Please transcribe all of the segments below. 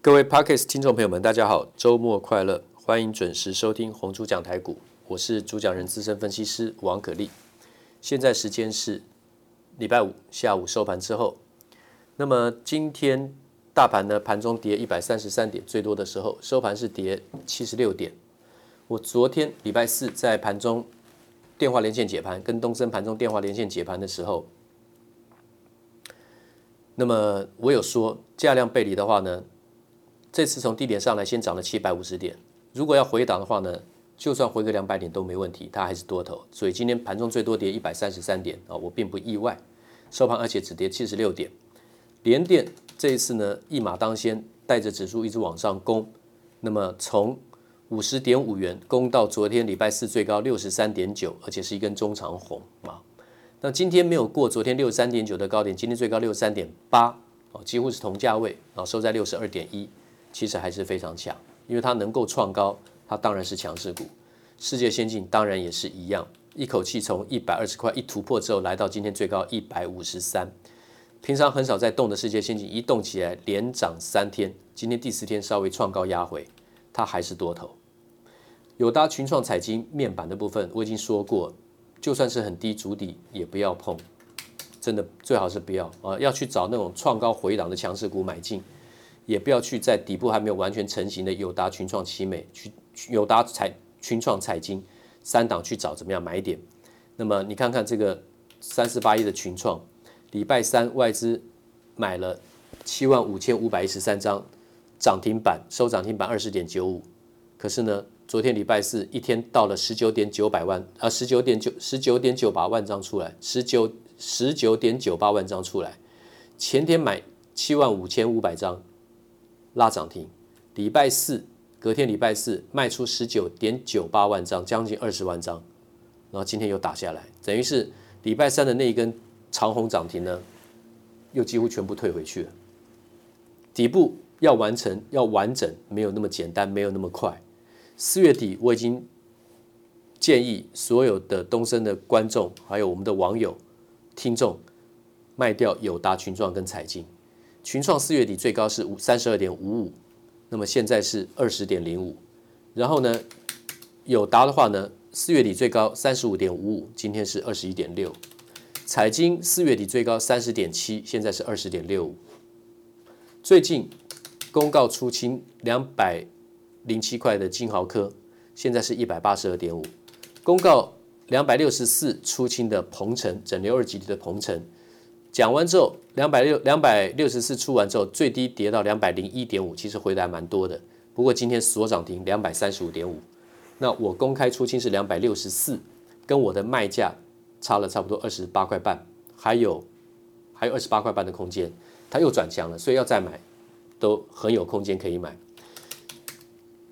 各位 parkas 听众朋友们，大家好，周末快乐！欢迎准时收听红猪讲台股，我是主讲人资深分析师王可立。现在时间是礼拜五下午收盘之后。那么今天大盘呢，盘中跌一百三十三点，最多的时候收盘是跌七十六点。我昨天礼拜四在盘中电话连线解盘，跟东森盘中电话连线解盘的时候，那么我有说价量背离的话呢，这次从低点上来，先涨了七百五十点。如果要回档的话呢，就算回个两百点都没问题，它还是多头。所以今天盘中最多跌一百三十三点啊，我并不意外。收盘而且只跌七十六点。联电这一次呢，一马当先，带着指数一直往上攻。那么从五十点五元攻到昨天礼拜四最高六十三点九，而且是一根中长红啊。那今天没有过昨天六十三点九的高点，今天最高六十三点八哦，几乎是同价位啊，收在六十二点一。其实还是非常强，因为它能够创高，它当然是强势股。世界先进当然也是一样，一口气从一百二十块一突破之后，来到今天最高一百五十三。平常很少在动的世界先进，一动起来连涨三天，今天第四天稍微创高压回，它还是多头。友达、群创、彩晶面板的部分，我已经说过，就算是很低筑底也不要碰，真的最好是不要啊，要去找那种创高回档的强势股买进。也不要去在底部还没有完全成型的友达、群创、奇美去友达、彩群创、彩晶三档去找怎么样买点。那么你看看这个三十八亿的群创，礼拜三外资买了七万五千五百一十三张涨停板，收涨停板二十点九五。可是呢，昨天礼拜四一天到了十九点九百万啊，十九点九十九点九八万张出来，十九十九点九八万张出来。前天买七万五千五百张。拉涨停，礼拜四隔天礼拜四卖出十九点九八万张，将近二十万张，然后今天又打下来，等于是礼拜三的那一根长红涨停呢，又几乎全部退回去了。底部要完成要完整，没有那么简单，没有那么快。四月底我已经建议所有的东升的观众，还有我们的网友听众，卖掉友达、群创跟彩晶。群创四月底最高是五三十二点五五，那么现在是二十点零五，然后呢，友达的话呢，四月底最高三十五点五五，今天是二十一点六，彩晶四月底最高三十点七，现在是二十点六五。最近公告出清两百零七块的金豪科，现在是一百八十二点五，公告两百六十四出清的鹏程整流二极体的鹏程。讲完之后，两百六两百六十四出完之后，最低跌到两百零一点五，其实回的还蛮多的。不过今天锁涨停两百三十五点五，那我公开出清是两百六十四，跟我的卖价差了差不多二十八块半，还有还有二十八块半的空间，它又转强了，所以要再买都很有空间可以买。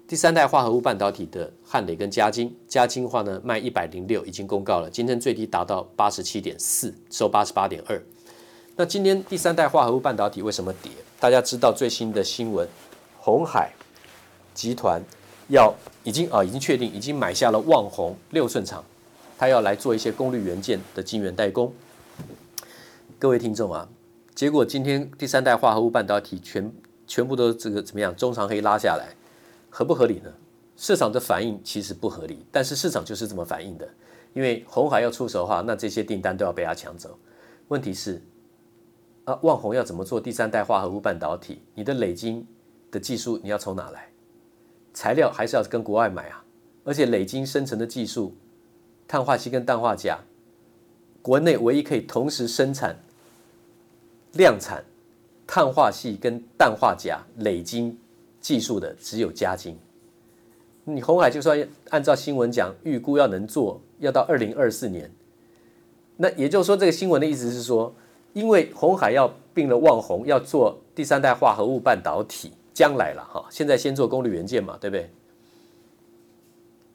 第三代化合物半导体的汉磊跟嘉金，嘉金的话呢卖一百零六，已经公告了，今天最低达到八十七点四，收八十八点二。那今天第三代化合物半导体为什么跌？大家知道最新的新闻，鸿海集团要已经啊已经确定已经买下了旺宏六寸厂，他要来做一些功率元件的晶圆代工。各位听众啊，结果今天第三代化合物半导体全全部都这个怎么样？中长黑拉下来，合不合理呢？市场的反应其实不合理，但是市场就是这么反应的，因为红海要出手的话，那这些订单都要被他抢走。问题是。啊，旺宏要怎么做第三代化合物半导体？你的磊晶的技术你要从哪来？材料还是要跟国外买啊？而且磊晶生成的技术，碳化硅跟氮化镓，国内唯一可以同时生产量产碳化硅跟氮化镓磊晶技术的只有嘉晶。你红海就算按照新闻讲，预估要能做，要到二零二四年。那也就是说，这个新闻的意思是说。因为鸿海要并了旺宏，要做第三代化合物半导体，将来了哈，现在先做功率元件嘛，对不对？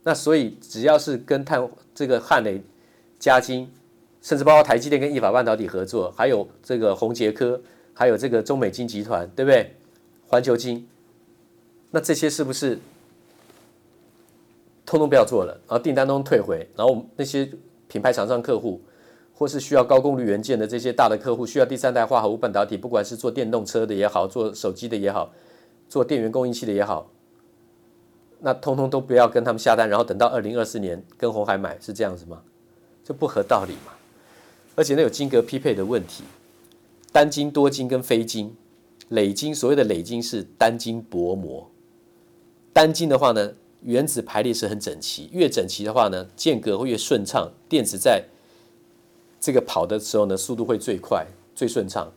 那所以只要是跟碳这个汉磊、嘉晶，甚至包括台积电跟意法半导体合作，还有这个宏捷科，还有这个中美金集团，对不对？环球晶，那这些是不是通通不要做了？然后订单都退回，然后那些品牌厂商客户。或是需要高功率元件的这些大的客户，需要第三代化合物半导体，不管是做电动车的也好，做手机的也好，做电源供应器的也好，那通通都不要跟他们下单，然后等到二零二四年跟红海买，是这样子吗？这不合道理嘛。而且那有金格匹配的问题，单晶、多晶跟非晶，磊晶所谓的磊晶是单晶薄膜，单晶的话呢，原子排列是很整齐，越整齐的话呢，间隔会越顺畅，电子在这个跑的时候呢，速度会最快、最顺畅。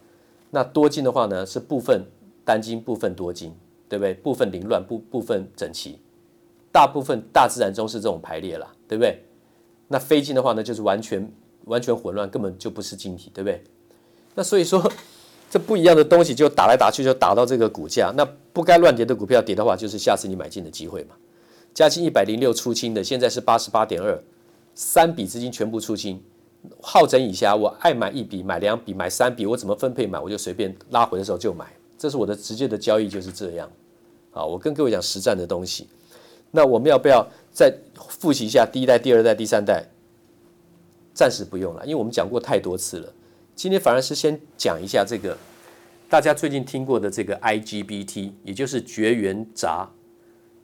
那多晶的话呢，是部分单晶、部分多晶，对不对？部分凌乱，部部分整齐，大部分大自然中是这种排列啦，对不对？那非晶的话呢，就是完全。完全混乱，根本就不是晶体，对不对？那所以说，这不一样的东西就打来打去，就打到这个股价。那不该乱跌的股票跌的话，就是下次你买进的机会嘛。嘉兴一百零六出清的，现在是八十八点二，三笔资金全部出清。好整以下，我爱买一笔，买两笔，买三笔，我怎么分配买，我就随便拉回的时候就买。这是我的直接的交易，就是这样。好，我跟各位讲实战的东西。那我们要不要再复习一下第一代、第二代、第三代？暂时不用了，因为我们讲过太多次了。今天反而是先讲一下这个大家最近听过的这个 IGBT，也就是绝缘闸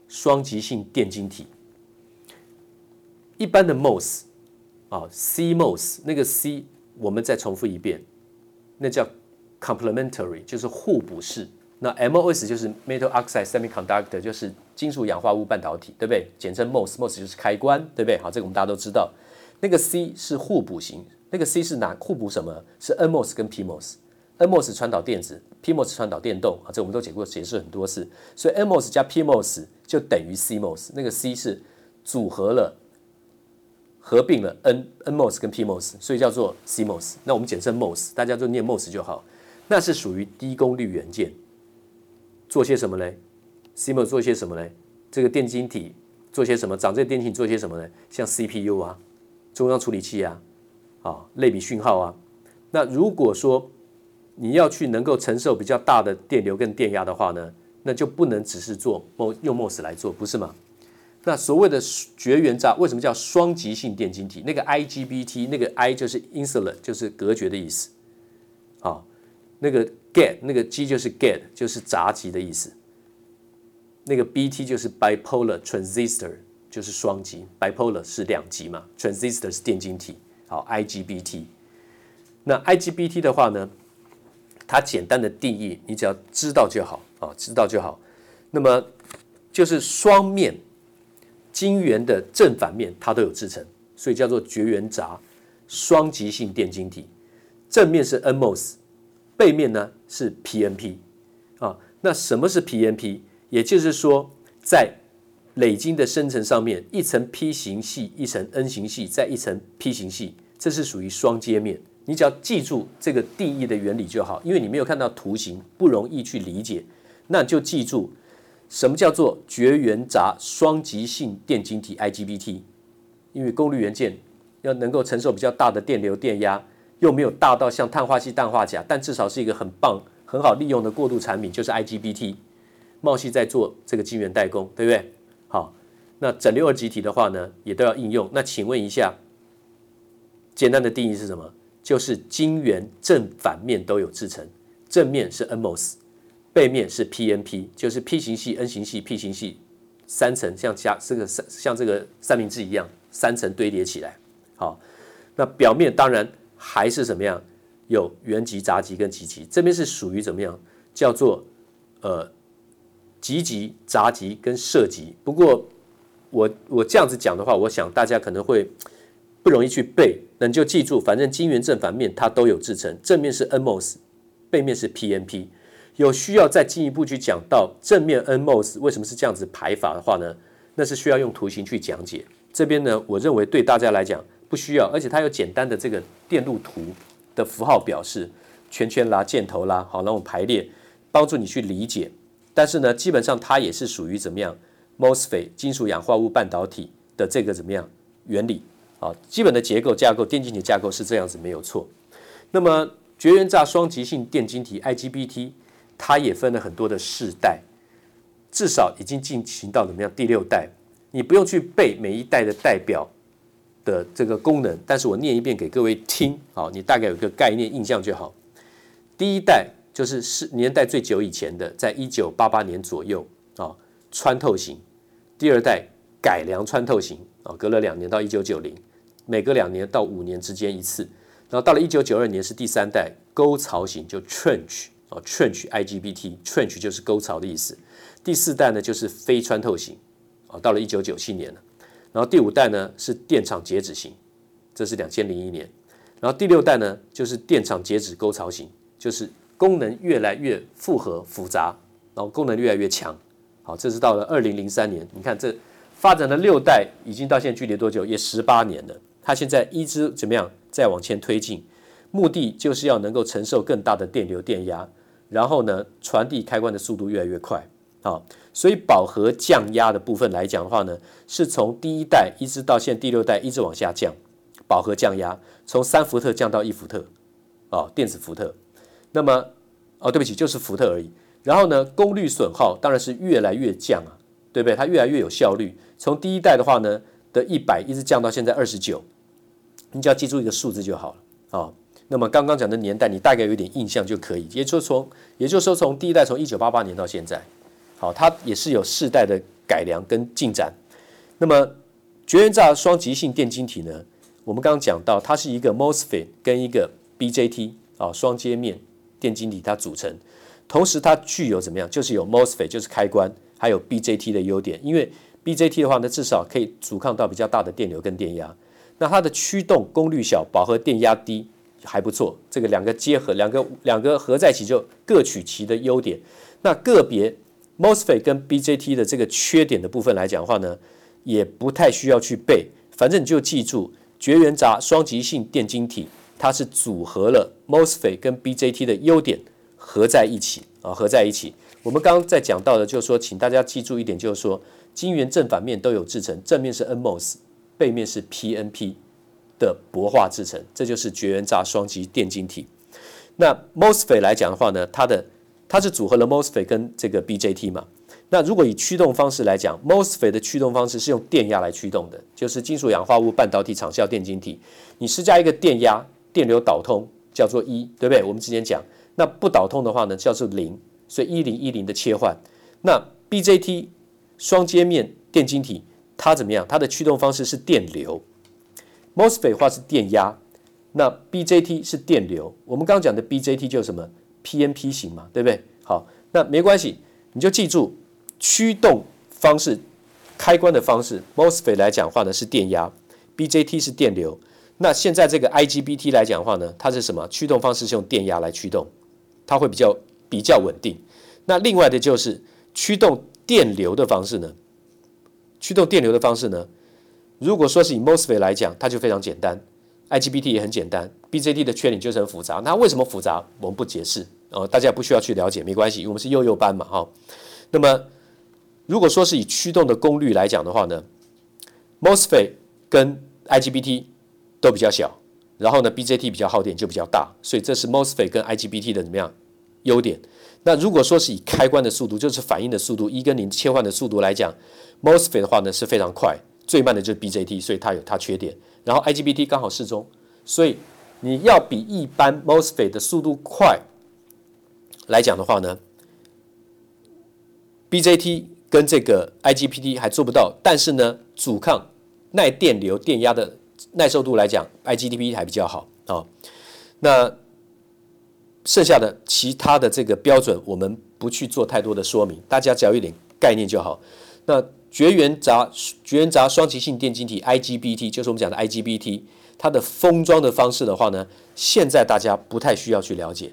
双极性电晶体。一般的 MOS 啊，CMOS 那个 C 我们再重复一遍，那叫 complementary，就是互补式。那 MOS 就是 Metal Oxide Semiconductor，就是金属氧化物半导体，对不对？简称 MOS，MOS 就是开关，对不对？好，这个我们大家都知道。那个 C 是互补型，那个 C 是哪互补什么？是 NMOS 跟 PMOS，NMOS 传导电子，PMOS 传导电动啊，这我们都解过解释很多次。所以 NMOS 加 PMOS 就等于 CMOS，那个 C 是组合了、合并了 N NMOS 跟 PMOS，所以叫做 CMOS。那我们简称 MOS，大家就念 MOS 就好。那是属于低功率元件，做些什么呢？CMOS 做些什么呢？这个电晶体做些什么？长这电晶体做些什么呢？像 CPU 啊。中央处理器啊，啊，类比讯号啊，那如果说你要去能够承受比较大的电流跟电压的话呢，那就不能只是做 MO，用 MOS 来做，不是吗？那所谓的绝缘闸为什么叫双极性电晶体？那个 IGBT 那个 I 就是 insular，就是隔绝的意思，啊，那个 get 那个 G 就是 get 就是杂极的意思，那个 BT 就是 bipolar transistor。就是双极，bipolar 是两极嘛，transistor 是电晶体，好，IGBT。那 IGBT 的话呢，它简单的定义，你只要知道就好啊，知道就好。那么就是双面晶圆的正反面它都有制成，所以叫做绝缘闸双极性电晶体。正面是 NMOS，背面呢是 PNP 啊。那什么是 PNP？也就是说在磊晶的生成上面一层 P 型系，一层 N 型系，再一层 P 型系，这是属于双接面。你只要记住这个定义的原理就好，因为你没有看到图形，不容易去理解。那就记住什么叫做绝缘闸双极性电晶体 IGBT，因为功率元件要能够承受比较大的电流电压，又没有大到像碳化硅、氮化镓，但至少是一个很棒、很好利用的过渡产品，就是 IGBT。茂矽在做这个晶圆代工，对不对？好，那整流二极体的话呢，也都要应用。那请问一下，简单的定义是什么？就是晶圆正反面都有制成，正面是 NMOS，背面是 PNP，就是 P 型系、N 型系、P 型系三层，像加这个三像这个三明治一样，三层堆叠起来。好，那表面当然还是什么样？有原极、杂极跟极极，这边是属于怎么样？叫做呃。极极、杂极跟射极，不过我我这样子讲的话，我想大家可能会不容易去背，那你就记住，反正晶圆正反面它都有制成，正面是 NMOS，背面是 PNP。有需要再进一步去讲到正面 NMOS 为什么是这样子排法的话呢？那是需要用图形去讲解。这边呢，我认为对大家来讲不需要，而且它有简单的这个电路图的符号表示，圈圈啦、箭头啦，好，那种排列帮助你去理解。但是呢，基本上它也是属于怎么样？MOSFET 金属氧化物半导体的这个怎么样原理啊？基本的结构架构，电晶体架构是这样子，没有错。那么绝缘栅双极性电晶体 IGBT，它也分了很多的世代，至少已经进行到怎么样第六代？你不用去背每一代的代表的这个功能，但是我念一遍给各位听，好，你大概有个概念印象就好。第一代就是是年代最久以前的，在一九八八年左右啊，穿透型；第二代改良穿透型啊，隔了两年到一九九零，每隔两年到五年之间一次。然后到了一九九二年是第三代沟槽型，就 trench 啊，trench IGBT，trench 就是沟槽的意思。第四代呢就是非穿透型啊，到了一九九七年了。然后第五代呢是电场截止型，这是两千零一年。然后第六代呢就是电场截止沟槽型，就是功能越来越复合复杂，然后功能越来越强。好，这是到了二零零三年，你看这发展的六代已经到现在距离多久？也十八年了。它现在一直怎么样再往前推进？目的就是要能够承受更大的电流电压，然后呢传递开关的速度越来越快。啊，所以饱和降压的部分来讲的话呢，是从第一代一直到现在第六代一直往下降，饱和降压从三伏特降到一伏特，哦，电子伏特。那么，哦，对不起，就是伏特而已。然后呢，功率损耗当然是越来越降啊，对不对？它越来越有效率。从第一代的话呢的一百一直降到现在二十九，你只要记住一个数字就好了啊，哦。那么刚刚讲的年代你大概有点印象就可以，也就是从，也就是说从第一代从一九八八年到现在。好，它也是有世代的改良跟进展。那么绝缘栅双极性电晶体呢？我们刚刚讲到，它是一个 MOSFET 跟一个 BJT 啊双接面电晶体它组成。同时，它具有怎么样？就是有 MOSFET 就是开关，还有 BJT 的优点。因为 BJT 的话呢，至少可以阻抗到比较大的电流跟电压。那它的驱动功率小，饱和电压低，还不错。这个两个结合，两个两个合在一起就各取其的优点。那个别。MOSFET 跟 BJT 的这个缺点的部分来讲的话呢，也不太需要去背，反正你就记住绝缘闸双极性电晶体，它是组合了 MOSFET 跟 BJT 的优点合在一起啊，合在一起。我们刚刚在讲到的，就是说，请大家记住一点，就是说，晶圆正反面都有制成，正面是 NMOS，背面是 PNP 的薄化制成，这就是绝缘栅双极电晶体。那 MOSFET 来讲的话呢，它的它是组合了 MOSFET 跟这个 BJT 嘛？那如果以驱动方式来讲，MOSFET 的驱动方式是用电压来驱动的，就是金属氧化物半导体场效电晶体。你施加一个电压，电流导通叫做一，对不对？我们之前讲，那不导通的话呢，叫做零。所以一零一零的切换。那 BJT 双接面电晶体它怎么样？它的驱动方式是电流。MOSFET 话是电压，那 BJT 是电流。我们刚讲的 BJT 就是什么？PNP 型嘛，对不对？好，那没关系，你就记住驱动方式、开关的方式。MOSFET 来讲话呢是电压，BJT 是电流。那现在这个 IGBT 来讲话呢，它是什么？驱动方式是用电压来驱动，它会比较比较稳定。那另外的就是驱动电流的方式呢？驱动电流的方式呢？如果说是以 MOSFET 来讲，它就非常简单。IGBT 也很简单，BJT 的缺点就是很复杂。那为什么复杂？我们不解释哦，大家不需要去了解，没关系，我们是幼幼班嘛，哈。那么如果说是以驱动的功率来讲的话呢，MOSFET 跟 IGBT 都比较小，然后呢，BJT 比较耗电就比较大，所以这是 MOSFET 跟 IGBT 的怎么样优点？那如果说是以开关的速度，就是反应的速度，一跟零切换的速度来讲，MOSFET 的话呢是非常快，最慢的就是 BJT，所以它有它缺点。然后 IGBT 刚好适中，所以你要比一般 MOSFET 的速度快来讲的话呢，BJT 跟这个 IGBT 还做不到，但是呢，阻抗耐电流电压的耐受度来讲，IGBT 还比较好啊、那剩下的其他的这个标准，我们不去做太多的说明，大家只要有点概念就好。那绝缘闸绝缘闸双极性电晶体 IGBT 就是我们讲的 IGBT，它的封装的方式的话呢，现在大家不太需要去了解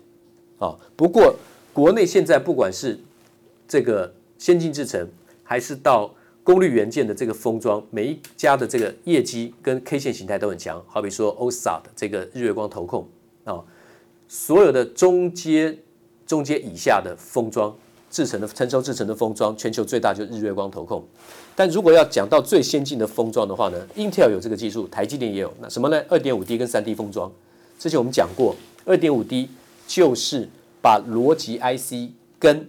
啊。不过国内现在不管是这个先进制程，还是到功率元件的这个封装，每一家的这个业绩跟 K 线形态都很强。好比说 OSA 的这个日月光投控啊，所有的中阶中阶以下的封装。制成的成熟制成的封装，全球最大就是日月光投控。但如果要讲到最先进的封装的话呢，Intel 有这个技术，台积电也有。那什么呢？二点五 D 跟三 D 封装。之前我们讲过，二点五 D 就是把逻辑 IC 跟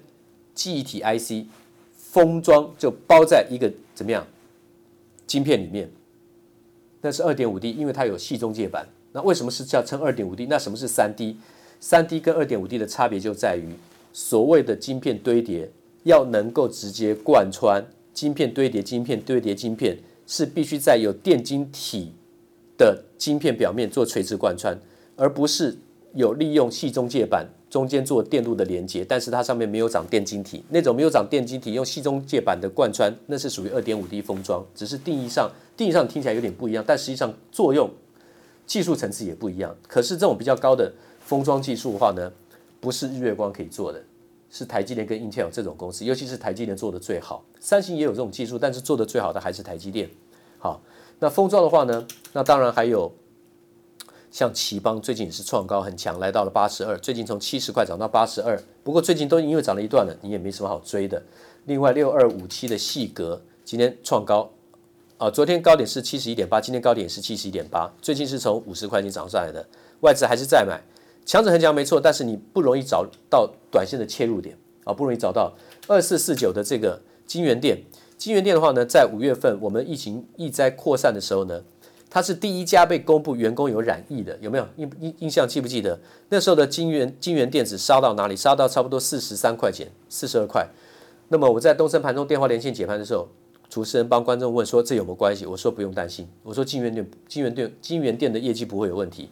记忆体 IC 封装，就包在一个怎么样晶片里面。那是二点五 D，因为它有细中介板。那为什么是叫称二点五 D？那什么是三 D？三 D 跟二点五 D 的差别就在于，所谓的晶片堆叠要能够直接贯穿晶片堆叠晶片堆叠晶片，是必须在有电晶体的晶片表面做垂直贯穿，而不是有利用细中介板中间做电路的连接，但是它上面没有长电晶体，那种没有长电晶体用细中介板的贯穿，那是属于二点五 D 封装，只是定义上定义上听起来有点不一样，但实际上作用技术层次也不一样。可是这种比较高的封装技术的话呢，不是日月光可以做的，是台积电跟 Intel 这种公司，尤其是台积电做的最好。三星也有这种技术，但是做的最好的还是台积电。好，那封装的话呢，那当然还有。像奇邦最近也是创高很强，来到了八十二，最近从七十块涨到八十二，不过最近都因为涨了一段了，你也没什么好追的。另外六二五七的细格今天创高，啊，昨天高点是七十一点八，今天高点是七十一点八，最近是从五十块钱涨上来的，外资还是在买，强者恒强没错，但是你不容易找到短线的切入点啊，不容易找到二四四九的这个金元电，京元电的话呢，在五月份我们疫情疫灾扩散的时候呢。它是第一家被公布员工有染疫的，有没有印印印象？记不记得那时候的金元金元电子杀到哪里？杀到差不多四十三块钱，四十二块。那么我在东森盘中电话连线解盘的时候，主持人帮观众问说：“这有没有关系？”我说：“不用担心。”我说：“金元电京元电京元电的业绩不会有问题，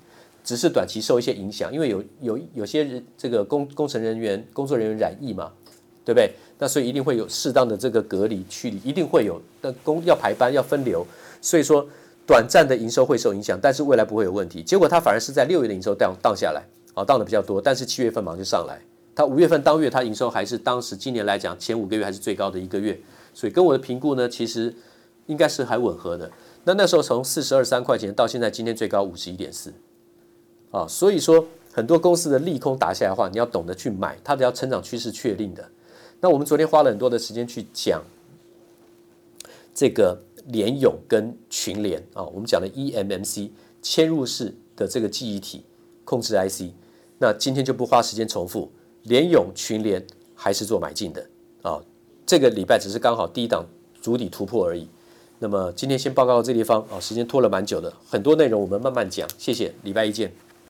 只是短期受一些影响，因为有有有些人这个工工程人员工作人员染疫嘛，对不对？那所以一定会有适当的这个隔离驱离，一定会有。那工要排班要分流，所以说。短暂的营收会受影响，但是未来不会有问题。结果它反而是在六月的营收降降下来，啊，降的比较多。但是七月份马上就上来，它五月份当月它营收还是当时今年来讲前五个月还是最高的一个月，所以跟我的评估呢，其实应该是还吻合的。那那时候从四十二三块钱到现在今天最高五十一点四，啊，所以说很多公司的利空打下来的话，你要懂得去买，它只要成长趋势确定的。那我们昨天花了很多的时间去讲这个。联咏跟群联啊，我们讲的 eMMC 嵌入式的这个记忆体控制 IC，那今天就不花时间重复。联咏、群联还是做买进的啊，这个礼拜只是刚好第一档主底突破而已。那么今天先报告到这地方啊，时间拖了蛮久的，很多内容我们慢慢讲。谢谢，礼拜一见。